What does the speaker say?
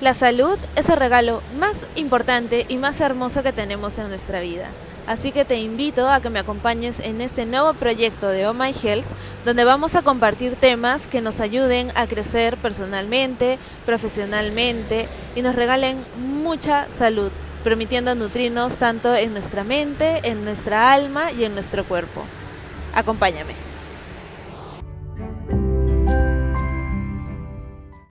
La salud es el regalo más importante y más hermoso que tenemos en nuestra vida. Así que te invito a que me acompañes en este nuevo proyecto de Oh My Health, donde vamos a compartir temas que nos ayuden a crecer personalmente, profesionalmente y nos regalen mucha salud, permitiendo nutrirnos tanto en nuestra mente, en nuestra alma y en nuestro cuerpo. Acompáñame.